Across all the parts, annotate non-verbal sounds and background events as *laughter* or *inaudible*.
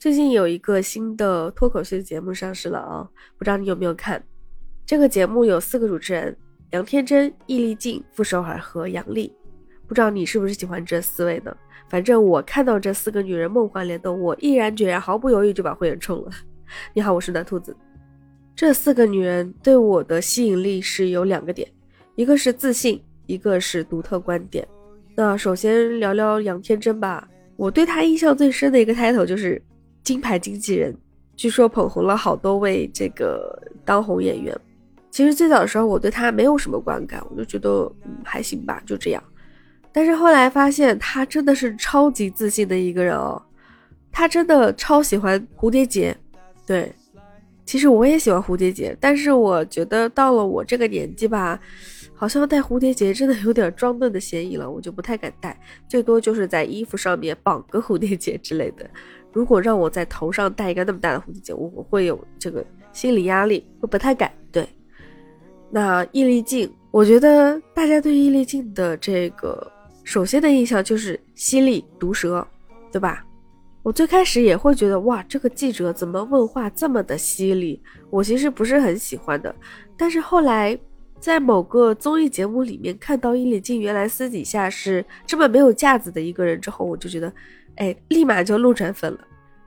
最近有一个新的脱口秀节目上市了啊，不知道你有没有看？这个节目有四个主持人：杨天真、易立竞、傅首尔和杨笠。不知道你是不是喜欢这四位呢？反正我看到这四个女人梦幻联动，我毅然决然、毫不犹豫就把会员充了。*laughs* 你好，我是暖兔子。这四个女人对我的吸引力是有两个点，一个是自信，一个是独特观点。那首先聊聊杨天真吧，我对她印象最深的一个 title 就是。金牌经纪人，据说捧红了好多位这个当红演员。其实最早的时候，我对他没有什么观感，我就觉得嗯还行吧，就这样。但是后来发现他真的是超级自信的一个人哦，他真的超喜欢蝴蝶结。对，其实我也喜欢蝴蝶结，但是我觉得到了我这个年纪吧，好像戴蝴蝶结真的有点装嫩的嫌疑了，我就不太敢戴，最多就是在衣服上面绑个蝴蝶结之类的。如果让我在头上戴一个那么大的蝴蝶结，我会有这个心理压力，会不太敢。对，那易立竞，我觉得大家对易立竞的这个首先的印象就是犀利毒舌，对吧？我最开始也会觉得，哇，这个记者怎么问话这么的犀利？我其实不是很喜欢的。但是后来在某个综艺节目里面看到易立竞原来私底下是这么没有架子的一个人之后，我就觉得。哎，立马就路转粉了。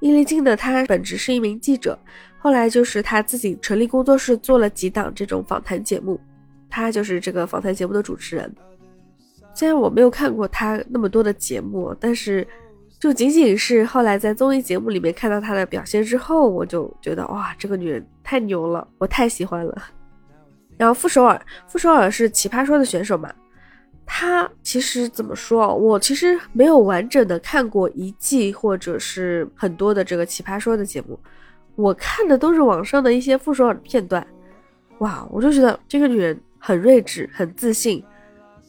易立竞呢，他本职是一名记者，后来就是他自己成立工作室，做了几档这种访谈节目，他就是这个访谈节目的主持人。虽然我没有看过他那么多的节目，但是就仅仅是后来在综艺节目里面看到他的表现之后，我就觉得哇，这个女人太牛了，我太喜欢了。然后傅首尔，傅首尔是奇葩说的选手嘛。他其实怎么说？我其实没有完整的看过一季或者是很多的这个奇葩说的节目，我看的都是网上的一些傅首尔的片段。哇，我就觉得这个女人很睿智、很自信，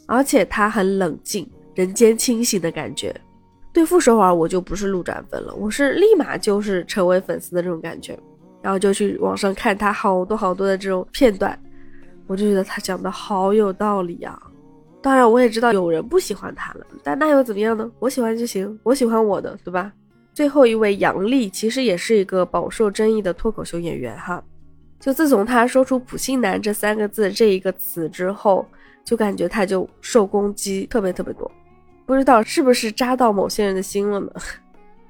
而且她很冷静、人间清醒的感觉。对傅首尔，我就不是路转粉了，我是立马就是成为粉丝的这种感觉，然后就去网上看她好多好多的这种片段，我就觉得她讲的好有道理啊。当然，我也知道有人不喜欢他了，但那又怎么样呢？我喜欢就行，我喜欢我的，对吧？最后一位杨笠其实也是一个饱受争议的脱口秀演员哈。就自从他说出“普信男”这三个字这一个词之后，就感觉他就受攻击特别特别多，不知道是不是扎到某些人的心了呢？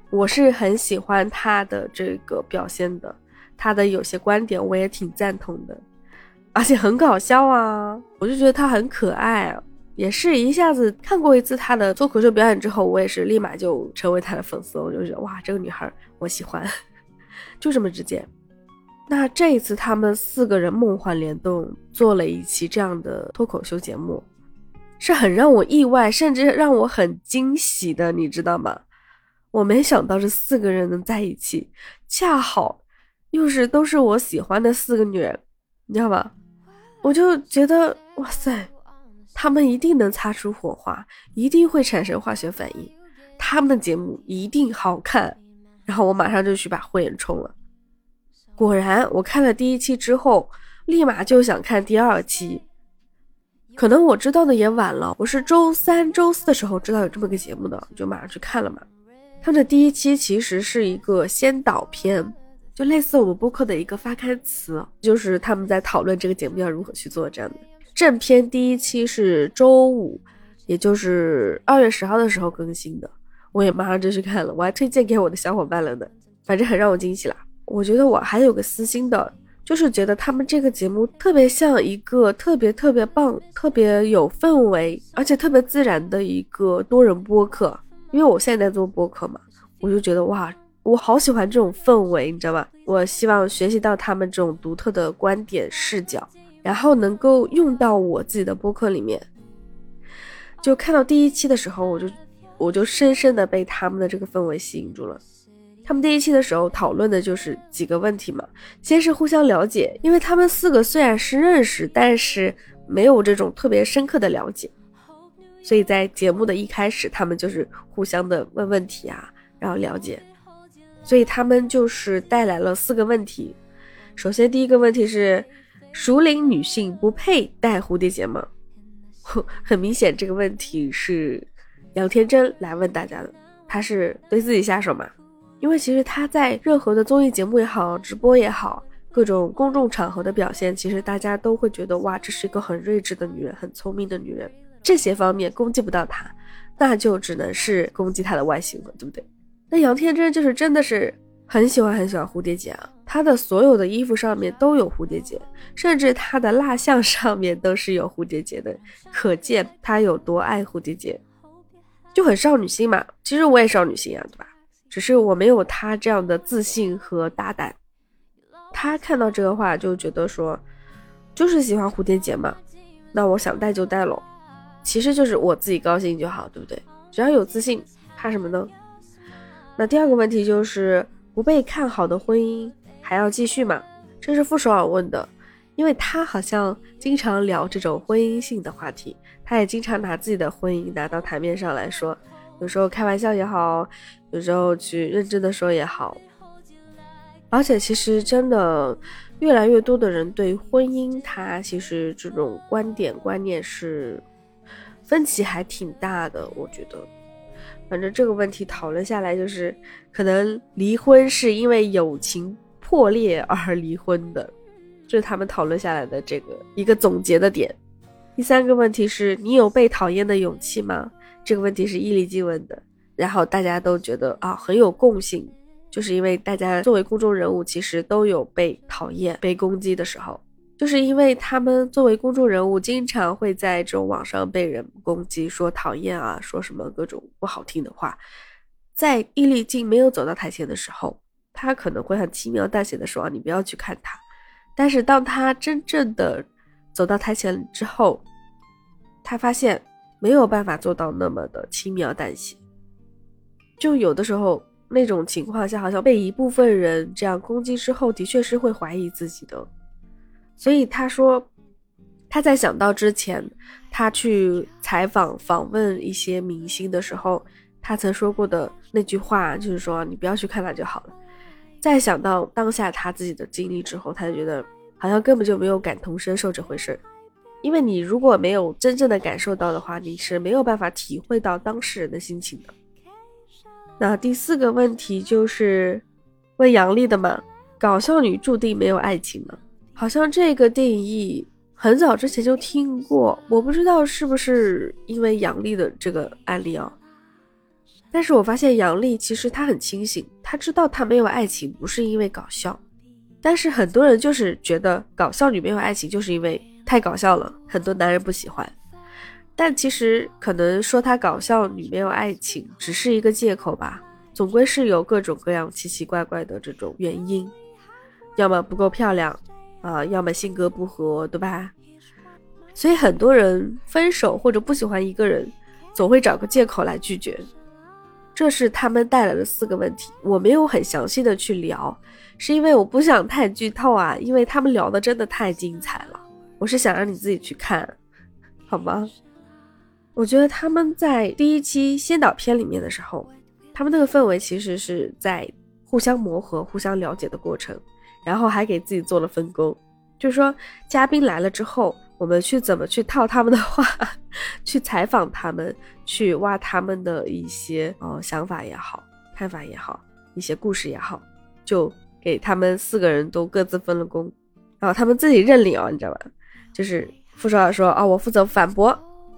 我是很喜欢他的这个表现的，他的有些观点我也挺赞同的，而且很搞笑啊，我就觉得他很可爱啊。也是一下子看过一次她的脱口秀表演之后，我也是立马就成为她的粉丝。我就觉得哇，这个女孩我喜欢，*laughs* 就这么直接。那这一次他们四个人梦幻联动做了一期这样的脱口秀节目，是很让我意外，甚至让我很惊喜的，你知道吗？我没想到这四个人能在一起，恰好又是都是我喜欢的四个女人，你知道吗？我就觉得哇塞。他们一定能擦出火花，一定会产生化学反应，他们的节目一定好看。然后我马上就去把会员充了。果然，我看了第一期之后，立马就想看第二期。可能我知道的也晚了，我是周三、周四的时候知道有这么个节目的，就马上去看了嘛。他们的第一期其实是一个先导片，就类似我们播客的一个发刊词，就是他们在讨论这个节目要如何去做这样的。正片第一期是周五，也就是二月十号的时候更新的，我也马上就去看了，我还推荐给我的小伙伴了呢，反正很让我惊喜啦。我觉得我还有个私心的，就是觉得他们这个节目特别像一个特别特别棒、特别有氛围，而且特别自然的一个多人播客。因为我现在在做播客嘛，我就觉得哇，我好喜欢这种氛围，你知道吗？我希望学习到他们这种独特的观点视角。然后能够用到我自己的播客里面，就看到第一期的时候，我就我就深深的被他们的这个氛围吸引住了。他们第一期的时候讨论的就是几个问题嘛，先是互相了解，因为他们四个虽然是认识，但是没有这种特别深刻的了解，所以在节目的一开始，他们就是互相的问问题啊，然后了解，所以他们就是带来了四个问题。首先第一个问题是。熟龄女性不配戴蝴蝶结吗？*laughs* 很明显，这个问题是杨天真来问大家的。她是对自己下手嘛？因为其实她在任何的综艺节目也好，直播也好，各种公众场合的表现，其实大家都会觉得哇，这是一个很睿智的女人，很聪明的女人。这些方面攻击不到她，那就只能是攻击她的外形了，对不对？那杨天真就是真的是很喜欢很喜欢蝴蝶结啊，她的所有的衣服上面都有蝴蝶结，甚至她的蜡像上面都是有蝴蝶结的，可见她有多爱蝴蝶结，就很少女心嘛。其实我也少女心啊，对吧？只是我没有她这样的自信和大胆。她看到这个话就觉得说，就是喜欢蝴蝶结嘛，那我想戴就戴喽。其实就是我自己高兴就好，对不对？只要有自信，怕什么呢？那第二个问题就是不被看好的婚姻还要继续吗？这是傅首尔问的，因为他好像经常聊这种婚姻性的话题，他也经常拿自己的婚姻拿到台面上来说，有时候开玩笑也好，有时候去认真的说也好。而且其实真的越来越多的人对婚姻，他其实这种观点观念是。分歧还挺大的，我觉得，反正这个问题讨论下来，就是可能离婚是因为友情破裂而离婚的，这是他们讨论下来的这个一个总结的点。第三个问题是你有被讨厌的勇气吗？这个问题是易立竞问的，然后大家都觉得啊很有共性，就是因为大家作为公众人物，其实都有被讨厌、被攻击的时候。就是因为他们作为公众人物，经常会在这种网上被人攻击，说讨厌啊，说什么各种不好听的话。在易立竞没有走到台前的时候，他可能会很轻描淡写的说：“，你不要去看他。”但是当他真正的走到台前之后，他发现没有办法做到那么的轻描淡写。就有的时候那种情况下，好像被一部分人这样攻击之后，的确是会怀疑自己的。所以他说，他在想到之前，他去采访访问一些明星的时候，他曾说过的那句话，就是说你不要去看他就好了。再想到当下他自己的经历之后，他就觉得好像根本就没有感同身受这回事儿。因为你如果没有真正的感受到的话，你是没有办法体会到当事人的心情的。那第四个问题就是问杨丽的嘛，搞笑女注定没有爱情吗？好像这个定义很早之前就听过，我不知道是不是因为杨丽的这个案例啊。但是我发现杨笠其实她很清醒，她知道她没有爱情不是因为搞笑，但是很多人就是觉得搞笑女没有爱情就是因为太搞笑了，很多男人不喜欢。但其实可能说她搞笑女没有爱情只是一个借口吧，总归是有各种各样奇奇怪怪的这种原因，要么不够漂亮。啊，要么性格不合，对吧？所以很多人分手或者不喜欢一个人，总会找个借口来拒绝。这是他们带来的四个问题。我没有很详细的去聊，是因为我不想太剧透啊，因为他们聊的真的太精彩了。我是想让你自己去看，好吗？我觉得他们在第一期先导片里面的时候，他们那个氛围其实是在互相磨合、互相了解的过程。然后还给自己做了分工，就是说嘉宾来了之后，我们去怎么去套他们的话，*laughs* 去采访他们，去挖他们的一些哦想法也好，看法也好，一些故事也好，就给他们四个人都各自分了工，然后他们自己认领啊，你知道吧？就是傅首尔说啊，我负责反驳，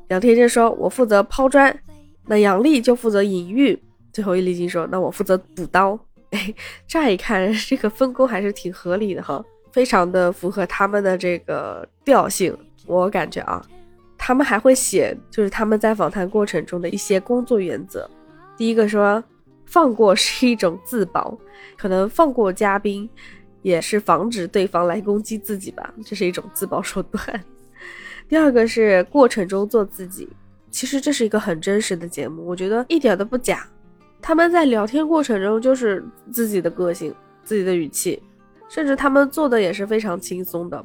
杨天真说我负责抛砖，那杨丽就负责隐喻，最后易立竞说那我负责补刀。哎，乍一看这个分工还是挺合理的哈，非常的符合他们的这个调性。我感觉啊，他们还会写，就是他们在访谈过程中的一些工作原则。第一个说，放过是一种自保，可能放过嘉宾也是防止对方来攻击自己吧，这是一种自保手段。第二个是过程中做自己，其实这是一个很真实的节目，我觉得一点都不假。他们在聊天过程中就是自己的个性、自己的语气，甚至他们做的也是非常轻松的。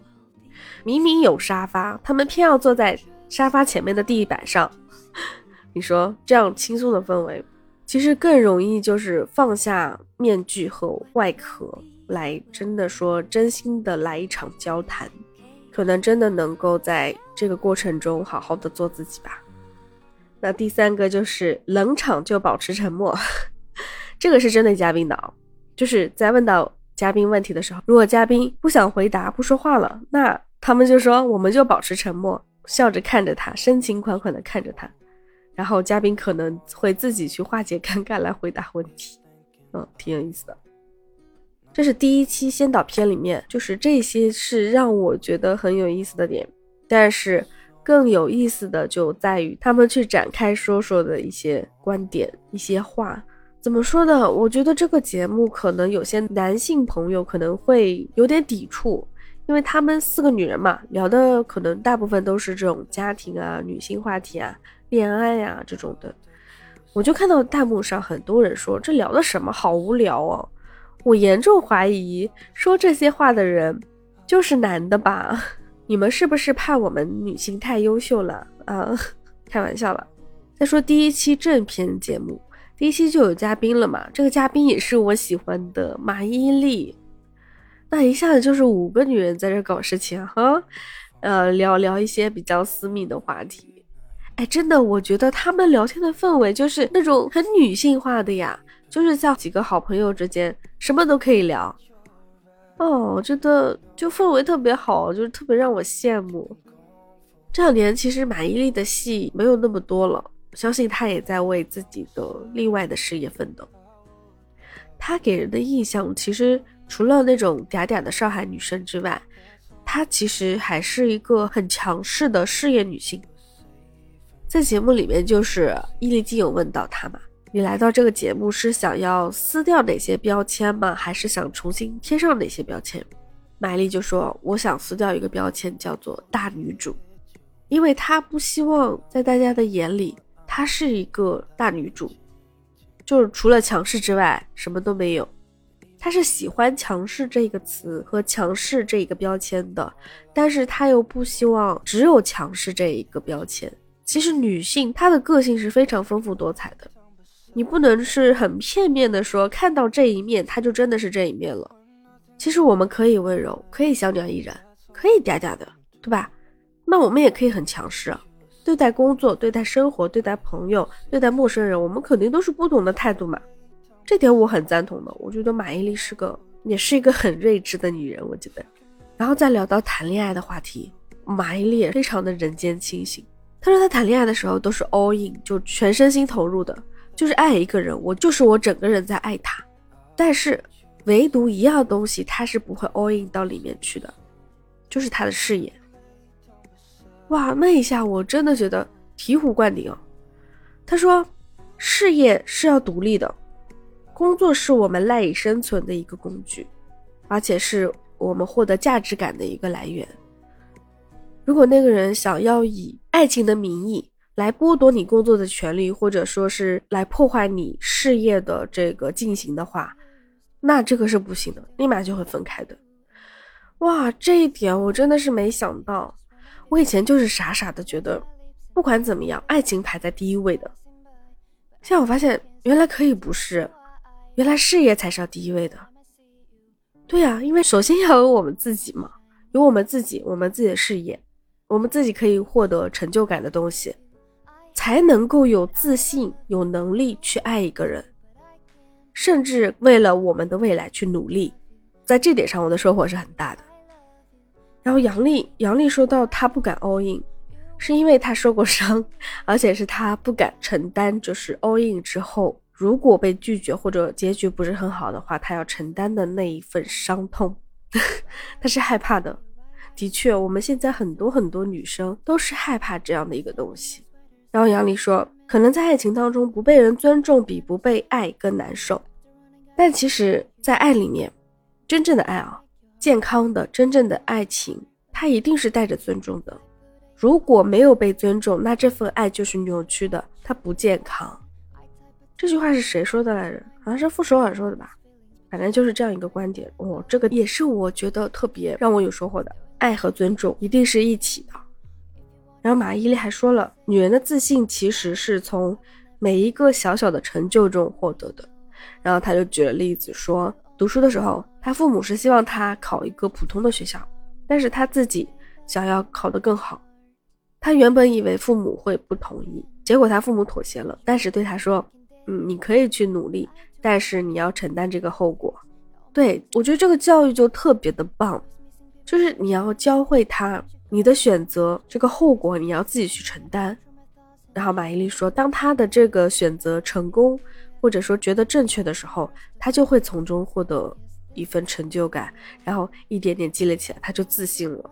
明明有沙发，他们偏要坐在沙发前面的地板上。*laughs* 你说这样轻松的氛围，其实更容易就是放下面具和外壳，来真的说真心的来一场交谈，可能真的能够在这个过程中好好的做自己吧。那第三个就是冷场就保持沉默，*laughs* 这个是针对嘉宾的，就是在问到嘉宾问题的时候，如果嘉宾不想回答、不说话了，那他们就说我们就保持沉默，笑着看着他，深情款款的看着他，然后嘉宾可能会自己去化解尴尬来回答问题，嗯，挺有意思的。这是第一期先导片里面，就是这些是让我觉得很有意思的点，但是更有意思的就在于他们去展开说说的一些观点、一些话。怎么说呢？我觉得这个节目可能有些男性朋友可能会有点抵触，因为他们四个女人嘛，聊的可能大部分都是这种家庭啊、女性话题啊、恋爱呀这种的。我就看到弹幕上很多人说这聊的什么，好无聊哦。我严重怀疑说这些话的人就是男的吧？*laughs* 你们是不是怕我们女性太优秀了啊？*laughs* 开玩笑了。再说第一期正片节目。第一期就有嘉宾了嘛？这个嘉宾也是我喜欢的马伊琍，那一下子就是五个女人在这搞事情哈，呃，聊聊一些比较私密的话题。哎，真的，我觉得他们聊天的氛围就是那种很女性化的呀，就是像几个好朋友之间什么都可以聊。哦，真的就氛围特别好，就是特别让我羡慕。这两年其实马伊琍的戏没有那么多了。相信她也在为自己的另外的事业奋斗。他给人的印象，其实除了那种嗲嗲的上海女生之外，她其实还是一个很强势的事业女性。在节目里面，就是伊丽静有问到她嘛：“你来到这个节目是想要撕掉哪些标签吗？还是想重新贴上哪些标签？”玛丽就说：“我想撕掉一个标签，叫做大女主，因为她不希望在大家的眼里。”她是一个大女主，就是除了强势之外什么都没有。她是喜欢强势这个词和强势这一个标签的，但是她又不希望只有强势这一个标签。其实女性她的个性是非常丰富多彩的，你不能是很片面的说看到这一面，她就真的是这一面了。其实我们可以温柔，可以小鸟依人，可以嗲嗲的，对吧？那我们也可以很强势啊。对待工作、对待生活、对待朋友、对待陌生人，我们肯定都是不同的态度嘛。这点我很赞同的。我觉得马伊琍是个，也是一个很睿智的女人。我觉得，然后再聊到谈恋爱的话题，马伊琍也非常的人间清醒。她说她谈恋爱的时候都是 all in，就全身心投入的，就是爱一个人，我就是我整个人在爱他。但是唯独一样东西，她是不会 all in 到里面去的，就是她的事业。哇，那一下我真的觉得醍醐灌顶哦。他说，事业是要独立的，工作是我们赖以生存的一个工具，而且是我们获得价值感的一个来源。如果那个人想要以爱情的名义来剥夺你工作的权利，或者说是来破坏你事业的这个进行的话，那这个是不行的，立马就会分开的。哇，这一点我真的是没想到。我以前就是傻傻的觉得，不管怎么样，爱情排在第一位的。现在我发现，原来可以不是，原来事业才是要第一位的。对呀，因为首先要有我们自己嘛，有我们自己，我们自己的事业，我们自己可以获得成就感的东西，才能够有自信、有能力去爱一个人，甚至为了我们的未来去努力。在这点上，我的收获是很大的。然后杨丽，杨丽说到她不敢 all in，是因为她受过伤，而且是她不敢承担，就是 all in 之后如果被拒绝或者结局不是很好的话，他要承担的那一份伤痛，*laughs* 他是害怕的。的确，我们现在很多很多女生都是害怕这样的一个东西。然后杨丽说，可能在爱情当中不被人尊重比不被爱更难受，但其实，在爱里面，真正的爱啊。健康的、真正的爱情，它一定是带着尊重的。如果没有被尊重，那这份爱就是扭曲的，它不健康。这句话是谁说的来着？好像是傅首尔说的吧。反正就是这样一个观点。哦，这个也是我觉得特别让我有收获的。爱和尊重一定是一起的。然后马伊琍还说了，女人的自信其实是从每一个小小的成就中获得的。然后她就举了例子说。读书的时候，她父母是希望她考一个普通的学校，但是她自己想要考得更好。她原本以为父母会不同意，结果她父母妥协了，但是对她说：“嗯，你可以去努力，但是你要承担这个后果。对我觉得这个教育就特别的棒，就是你要教会他，你的选择这个后果你要自己去承担。然后马伊琍说，当他的这个选择成功，或者说觉得正确的时候，他就会从中获得一份成就感，然后一点点积累起来，他就自信了。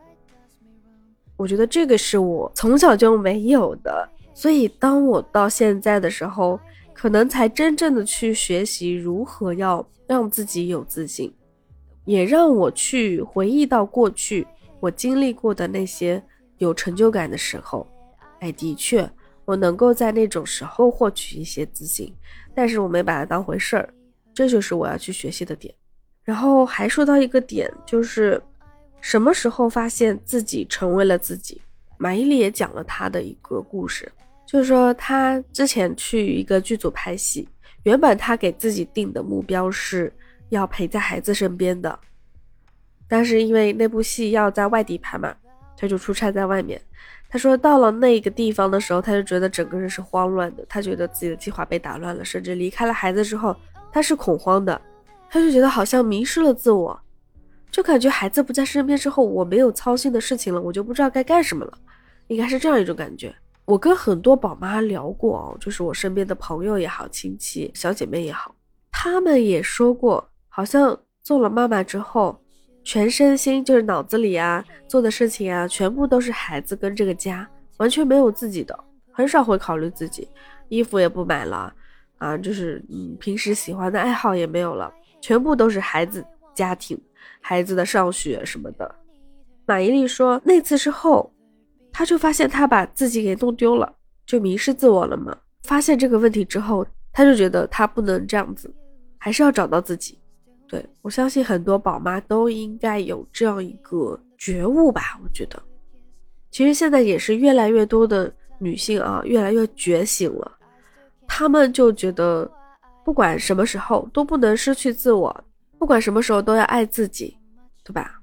我觉得这个是我从小就没有的，所以当我到现在的时候，可能才真正的去学习如何要让自己有自信，也让我去回忆到过去我经历过的那些有成就感的时候。哎，的确。我能够在那种时候获取一些自信，但是我没把它当回事儿，这就是我要去学习的点。然后还说到一个点，就是什么时候发现自己成为了自己。马伊琍也讲了她的一个故事，就是说他之前去一个剧组拍戏，原本他给自己定的目标是要陪在孩子身边的，但是因为那部戏要在外地拍嘛，他就出差在外面。他说，到了那个地方的时候，他就觉得整个人是慌乱的，他觉得自己的计划被打乱了，甚至离开了孩子之后，他是恐慌的，他就觉得好像迷失了自我，就感觉孩子不在身边之后，我没有操心的事情了，我就不知道该干什么了，应该是这样一种感觉。我跟很多宝妈聊过哦，就是我身边的朋友也好，亲戚、小姐妹也好，他们也说过，好像做了妈妈之后。全身心就是脑子里啊做的事情啊，全部都是孩子跟这个家，完全没有自己的，很少会考虑自己，衣服也不买了啊，就是嗯平时喜欢的爱好也没有了，全部都是孩子、家庭、孩子的上学什么的。马伊琍说，那次之后，他就发现他把自己给弄丢了，就迷失自我了嘛。发现这个问题之后，他就觉得他不能这样子，还是要找到自己。对我相信很多宝妈都应该有这样一个觉悟吧。我觉得，其实现在也是越来越多的女性啊，越来越觉醒了。她们就觉得，不管什么时候都不能失去自我，不管什么时候都要爱自己，对吧？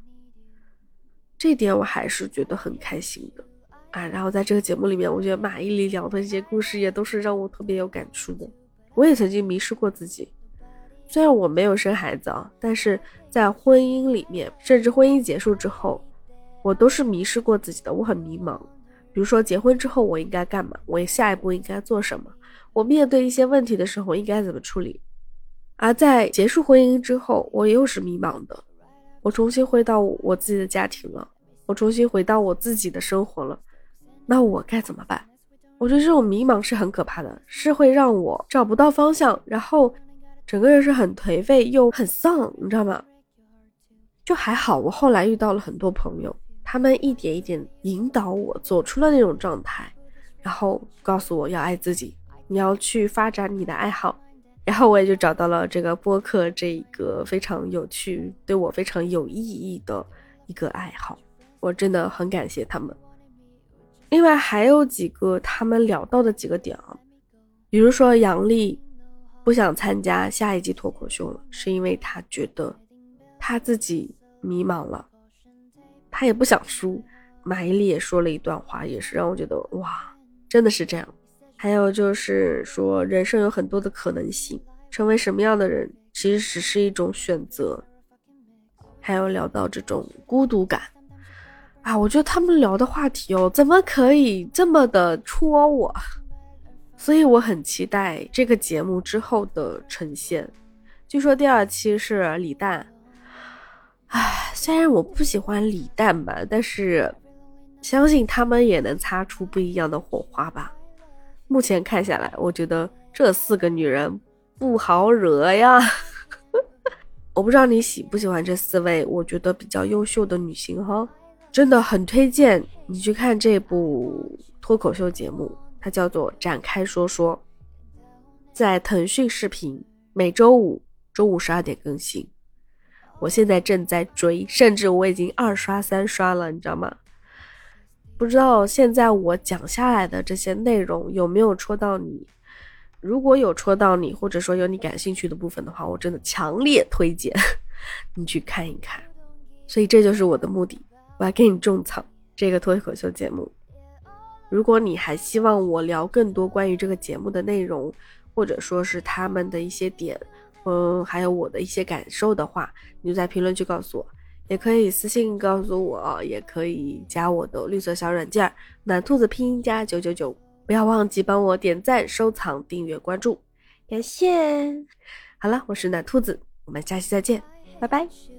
这点我还是觉得很开心的啊。然后在这个节目里面，我觉得马伊琍聊的一些故事也都是让我特别有感触的。我也曾经迷失过自己。虽然我没有生孩子啊，但是在婚姻里面，甚至婚姻结束之后，我都是迷失过自己的。我很迷茫，比如说结婚之后我应该干嘛？我下一步应该做什么？我面对一些问题的时候应该怎么处理？而在结束婚姻之后，我又是迷茫的。我重新回到我自己的家庭了，我重新回到我自己的生活了，那我该怎么办？我觉得这种迷茫是很可怕的，是会让我找不到方向，然后。整个人是很颓废又很丧，你知道吗？就还好，我后来遇到了很多朋友，他们一点一点引导我走出了那种状态，然后告诉我要爱自己，你要去发展你的爱好，然后我也就找到了这个播客这一个非常有趣、对我非常有意义的一个爱好，我真的很感谢他们。另外还有几个他们聊到的几个点啊，比如说杨笠。不想参加下一季脱口秀了，是因为他觉得他自己迷茫了，他也不想输。马伊琍也说了一段话，也是让我觉得哇，真的是这样。还有就是说，人生有很多的可能性，成为什么样的人其实只是一种选择。还有聊到这种孤独感啊，我觉得他们聊的话题哦，怎么可以这么的戳我？所以我很期待这个节目之后的呈现。据说第二期是李诞，唉，虽然我不喜欢李诞吧，但是相信他们也能擦出不一样的火花吧。目前看下来，我觉得这四个女人不好惹呀。*laughs* 我不知道你喜不喜欢这四位，我觉得比较优秀的女性哈，真的很推荐你去看这部脱口秀节目。它叫做展开说说，在腾讯视频每周五中午十二点更新。我现在正在追，甚至我已经二刷三刷了，你知道吗？不知道现在我讲下来的这些内容有没有戳到你？如果有戳到你，或者说有你感兴趣的部分的话，我真的强烈推荐 *laughs* 你去看一看。所以这就是我的目的，我要给你种草这个脱口秀节目。如果你还希望我聊更多关于这个节目的内容，或者说是他们的一些点，嗯，还有我的一些感受的话，你就在评论区告诉我，也可以私信告诉我，也可以加我的绿色小软件暖兔子拼音加九九九，不要忘记帮我点赞、收藏、订阅、关注，感谢。好了，我是暖兔子，我们下期再见，拜拜。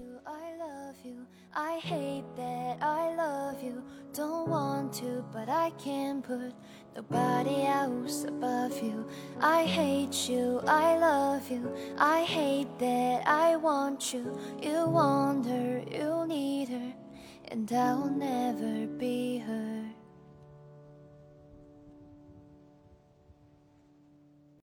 I hate that I love you. Don't want to, but I can't put nobody else above you. I hate you, I love you. I hate that I want you. You want her, you need her, and I'll never be her.